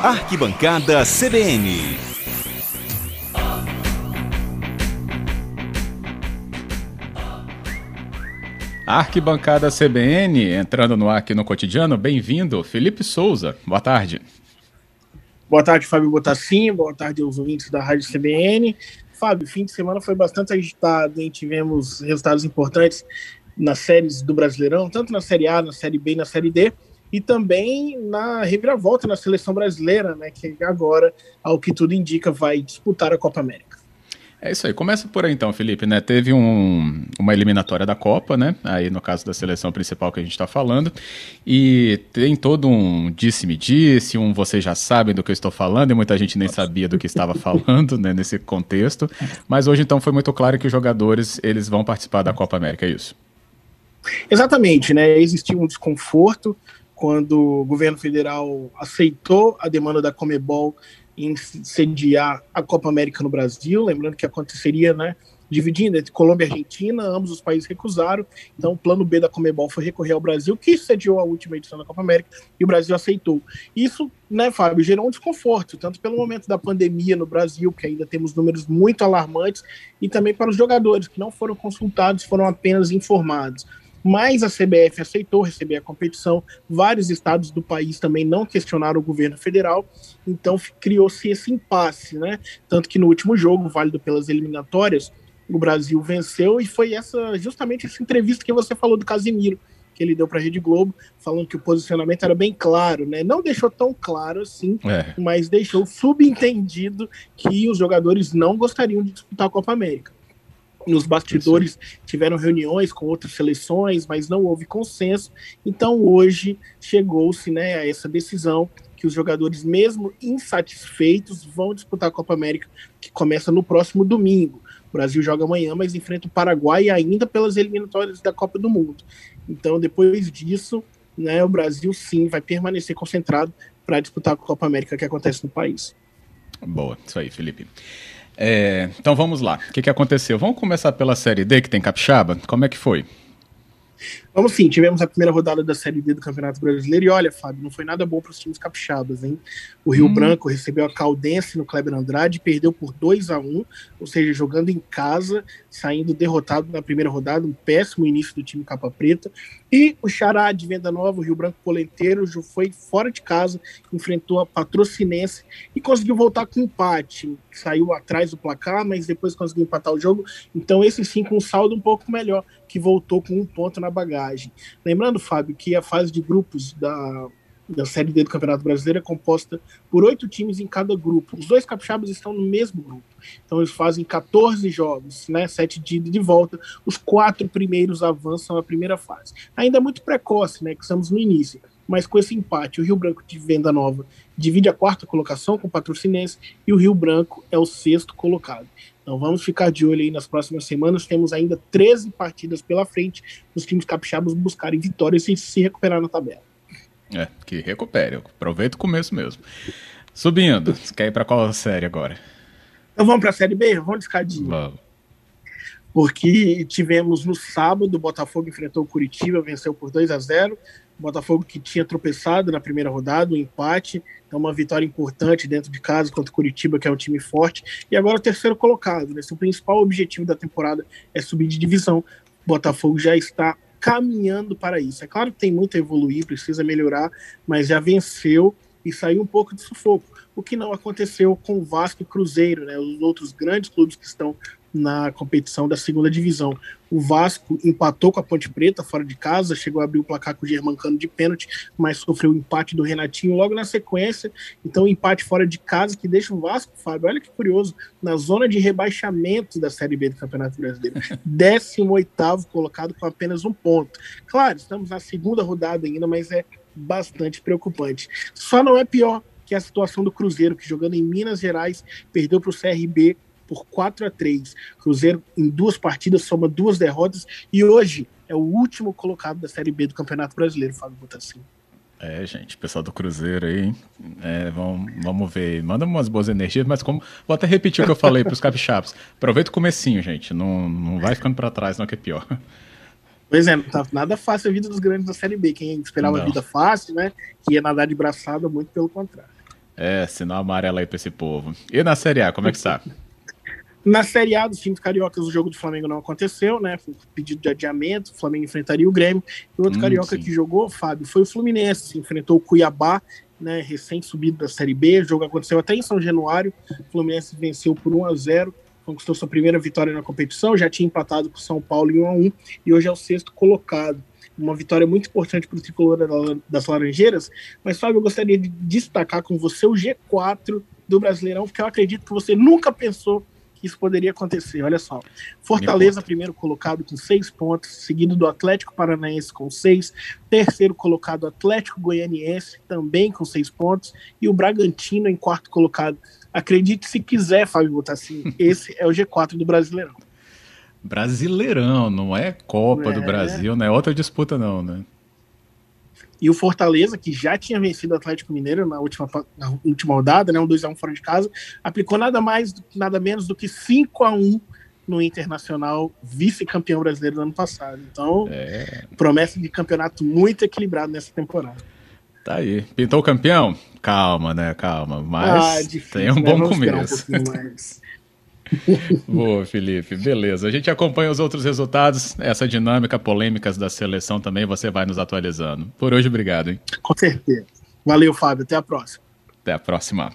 Arquibancada CBN. Arquibancada CBN, entrando no ar aqui no cotidiano, bem-vindo, Felipe Souza, boa tarde. Boa tarde, Fábio Botassin, boa tarde aos ouvintes da Rádio CBN. Fábio, fim de semana foi bastante agitado, hein? tivemos resultados importantes nas séries do Brasileirão, tanto na Série A, na Série B e na Série D, e também na reviravolta na seleção brasileira, né, que agora, ao que tudo indica, vai disputar a Copa América. É isso aí. Começa por aí então, Felipe, né? Teve um, uma eliminatória da Copa, né? Aí no caso da seleção principal que a gente está falando. E tem todo um disse-me-disse, um vocês já sabem do que eu estou falando, e muita gente nem sabia do que estava falando, né, nesse contexto. Mas hoje então foi muito claro que os jogadores, eles vão participar da Copa América, é isso? Exatamente, né? Existiu um desconforto quando o governo federal aceitou a demanda da Comebol em sediar a Copa América no Brasil, lembrando que aconteceria, né, dividindo entre Colômbia e Argentina, ambos os países recusaram, então o plano B da Comebol foi recorrer ao Brasil, que sediou a última edição da Copa América, e o Brasil aceitou. Isso, né, Fábio, gerou um desconforto, tanto pelo momento da pandemia no Brasil, que ainda temos números muito alarmantes, e também para os jogadores, que não foram consultados, foram apenas informados mas a CBF aceitou receber a competição. Vários estados do país também não questionaram o governo federal, então criou-se esse impasse, né? Tanto que no último jogo, válido pelas eliminatórias, o Brasil venceu e foi essa justamente essa entrevista que você falou do Casimiro, que ele deu para a Rede Globo, falando que o posicionamento era bem claro, né? Não deixou tão claro assim, é. mas deixou subentendido que os jogadores não gostariam de disputar a Copa América. Nos bastidores tiveram reuniões com outras seleções, mas não houve consenso. Então hoje chegou-se né, a essa decisão que os jogadores, mesmo insatisfeitos, vão disputar a Copa América, que começa no próximo domingo. O Brasil joga amanhã, mas enfrenta o Paraguai ainda pelas eliminatórias da Copa do Mundo. Então, depois disso, né, o Brasil sim vai permanecer concentrado para disputar a Copa América que acontece no país. Boa, isso aí, Felipe. É, então vamos lá. O que, que aconteceu? Vamos começar pela Série D, que tem capixaba? Como é que foi? Vamos sim, tivemos a primeira rodada da Série D do Campeonato Brasileiro e olha, Fábio, não foi nada bom para os times capixabas, hein? O Rio hum. Branco recebeu a Caldense no Kleber Andrade perdeu por 2 a 1 ou seja, jogando em casa, saindo derrotado na primeira rodada, um péssimo início do time Capa Preta. E o Xará de Venda Nova, o Rio Branco Polenteiro, foi fora de casa, enfrentou a Patrocinense e conseguiu voltar com empate. Saiu atrás do placar, mas depois conseguiu empatar o jogo. Então, esse sim com um saldo um pouco melhor, que voltou com um ponto na bagagem. Lembrando, Fábio, que a fase de grupos da, da Série D do Campeonato Brasileiro é composta por oito times em cada grupo. Os dois capixabas estão no mesmo grupo. Então eles fazem 14 jogos, né? Sete de ida e de volta. Os quatro primeiros avançam à primeira fase. Ainda é muito precoce, né? Que estamos no início. Mas com esse empate, o Rio Branco de Venda Nova divide a quarta colocação com o Patrocinense e o Rio Branco é o sexto colocado. Então vamos ficar de olho aí nas próximas semanas. Temos ainda 13 partidas pela frente os times capixabas buscarem vitórias e se recuperar na tabela. É, que recupere. Aproveita o começo mesmo. Subindo, você quer ir para qual série agora? Então vamos para a série B? Vamos de escadinha. Vamos. Porque tivemos no sábado, o Botafogo enfrentou o Curitiba, venceu por 2 a 0 o Botafogo que tinha tropeçado na primeira rodada, um empate, então uma vitória importante dentro de casa contra o Curitiba, que é um time forte, e agora o terceiro colocado. Né? Seu principal objetivo da temporada é subir de divisão. O Botafogo já está caminhando para isso. É claro que tem muito a evoluir, precisa melhorar, mas já venceu e saiu um pouco de sufoco. O que não aconteceu com o Vasco e Cruzeiro, né? Os outros grandes clubes que estão na competição da segunda divisão. O Vasco empatou com a Ponte Preta fora de casa, chegou a abrir o placar com o Germancano de pênalti, mas sofreu o empate do Renatinho logo na sequência. Então, empate fora de casa que deixa o Vasco, Fábio, olha que curioso, na zona de rebaixamento da Série B do Campeonato Brasileiro. 18 colocado com apenas um ponto. Claro, estamos na segunda rodada ainda, mas é bastante preocupante. Só não é pior que a situação do Cruzeiro, que jogando em Minas Gerais, perdeu para o CRB por 4 a 3 Cruzeiro, em duas partidas, soma duas derrotas e hoje é o último colocado da Série B do Campeonato Brasileiro, Fábio Botassin. É, gente, pessoal do Cruzeiro aí, é, vamos, vamos ver. Manda umas boas energias, mas como. Vou até repetir o que eu falei para os capixabas. Aproveita o comecinho, gente. Não, não vai ficando para trás, não, que é pior. Pois é, não tá nada fácil a vida dos grandes da Série B. Quem esperava não. a vida fácil, né? Que ia nadar de braçada, muito pelo contrário. É, sinal amarelo aí pra esse povo. E na Série A, como é que está? Na Série A dos times cariocas, o jogo do Flamengo não aconteceu, né? Foi pedido de adiamento, o Flamengo enfrentaria o Grêmio. E o outro hum, carioca sim. que jogou, Fábio, foi o Fluminense, enfrentou o Cuiabá, né? Recém-subido da Série B. O jogo aconteceu até em São Januário. O Fluminense venceu por 1 a 0 conquistou sua primeira vitória na competição, já tinha empatado com o São Paulo em 1 a 1 e hoje é o sexto colocado. Uma vitória muito importante para o tricolor das Laranjeiras. Mas, Fábio, eu gostaria de destacar com você o G4 do Brasileirão, porque eu acredito que você nunca pensou que isso poderia acontecer. Olha só. Fortaleza, primeiro colocado com seis pontos, seguido do Atlético Paranaense com seis, terceiro colocado Atlético Goianiense também com seis pontos, e o Bragantino em quarto colocado. Acredite se quiser, Fábio Botassin, esse é o G4 do Brasileirão. Brasileirão, não é Copa é. do Brasil, não é outra disputa não, né? E o Fortaleza, que já tinha vencido o Atlético Mineiro na última, na última rodada, né, um 2x1 fora de casa, aplicou nada mais, nada menos do que 5 a 1 no Internacional, vice-campeão brasileiro do ano passado. Então, é. promessa de campeonato muito equilibrado nessa temporada. Tá aí. Pintou o campeão? Calma, né? Calma. Mas ah, difícil, tem um né? bom Vamos começo. Um Boa, Felipe. Beleza. A gente acompanha os outros resultados, essa dinâmica, polêmicas da seleção também, você vai nos atualizando. Por hoje, obrigado, hein? Com certeza. Valeu, Fábio. Até a próxima. Até a próxima.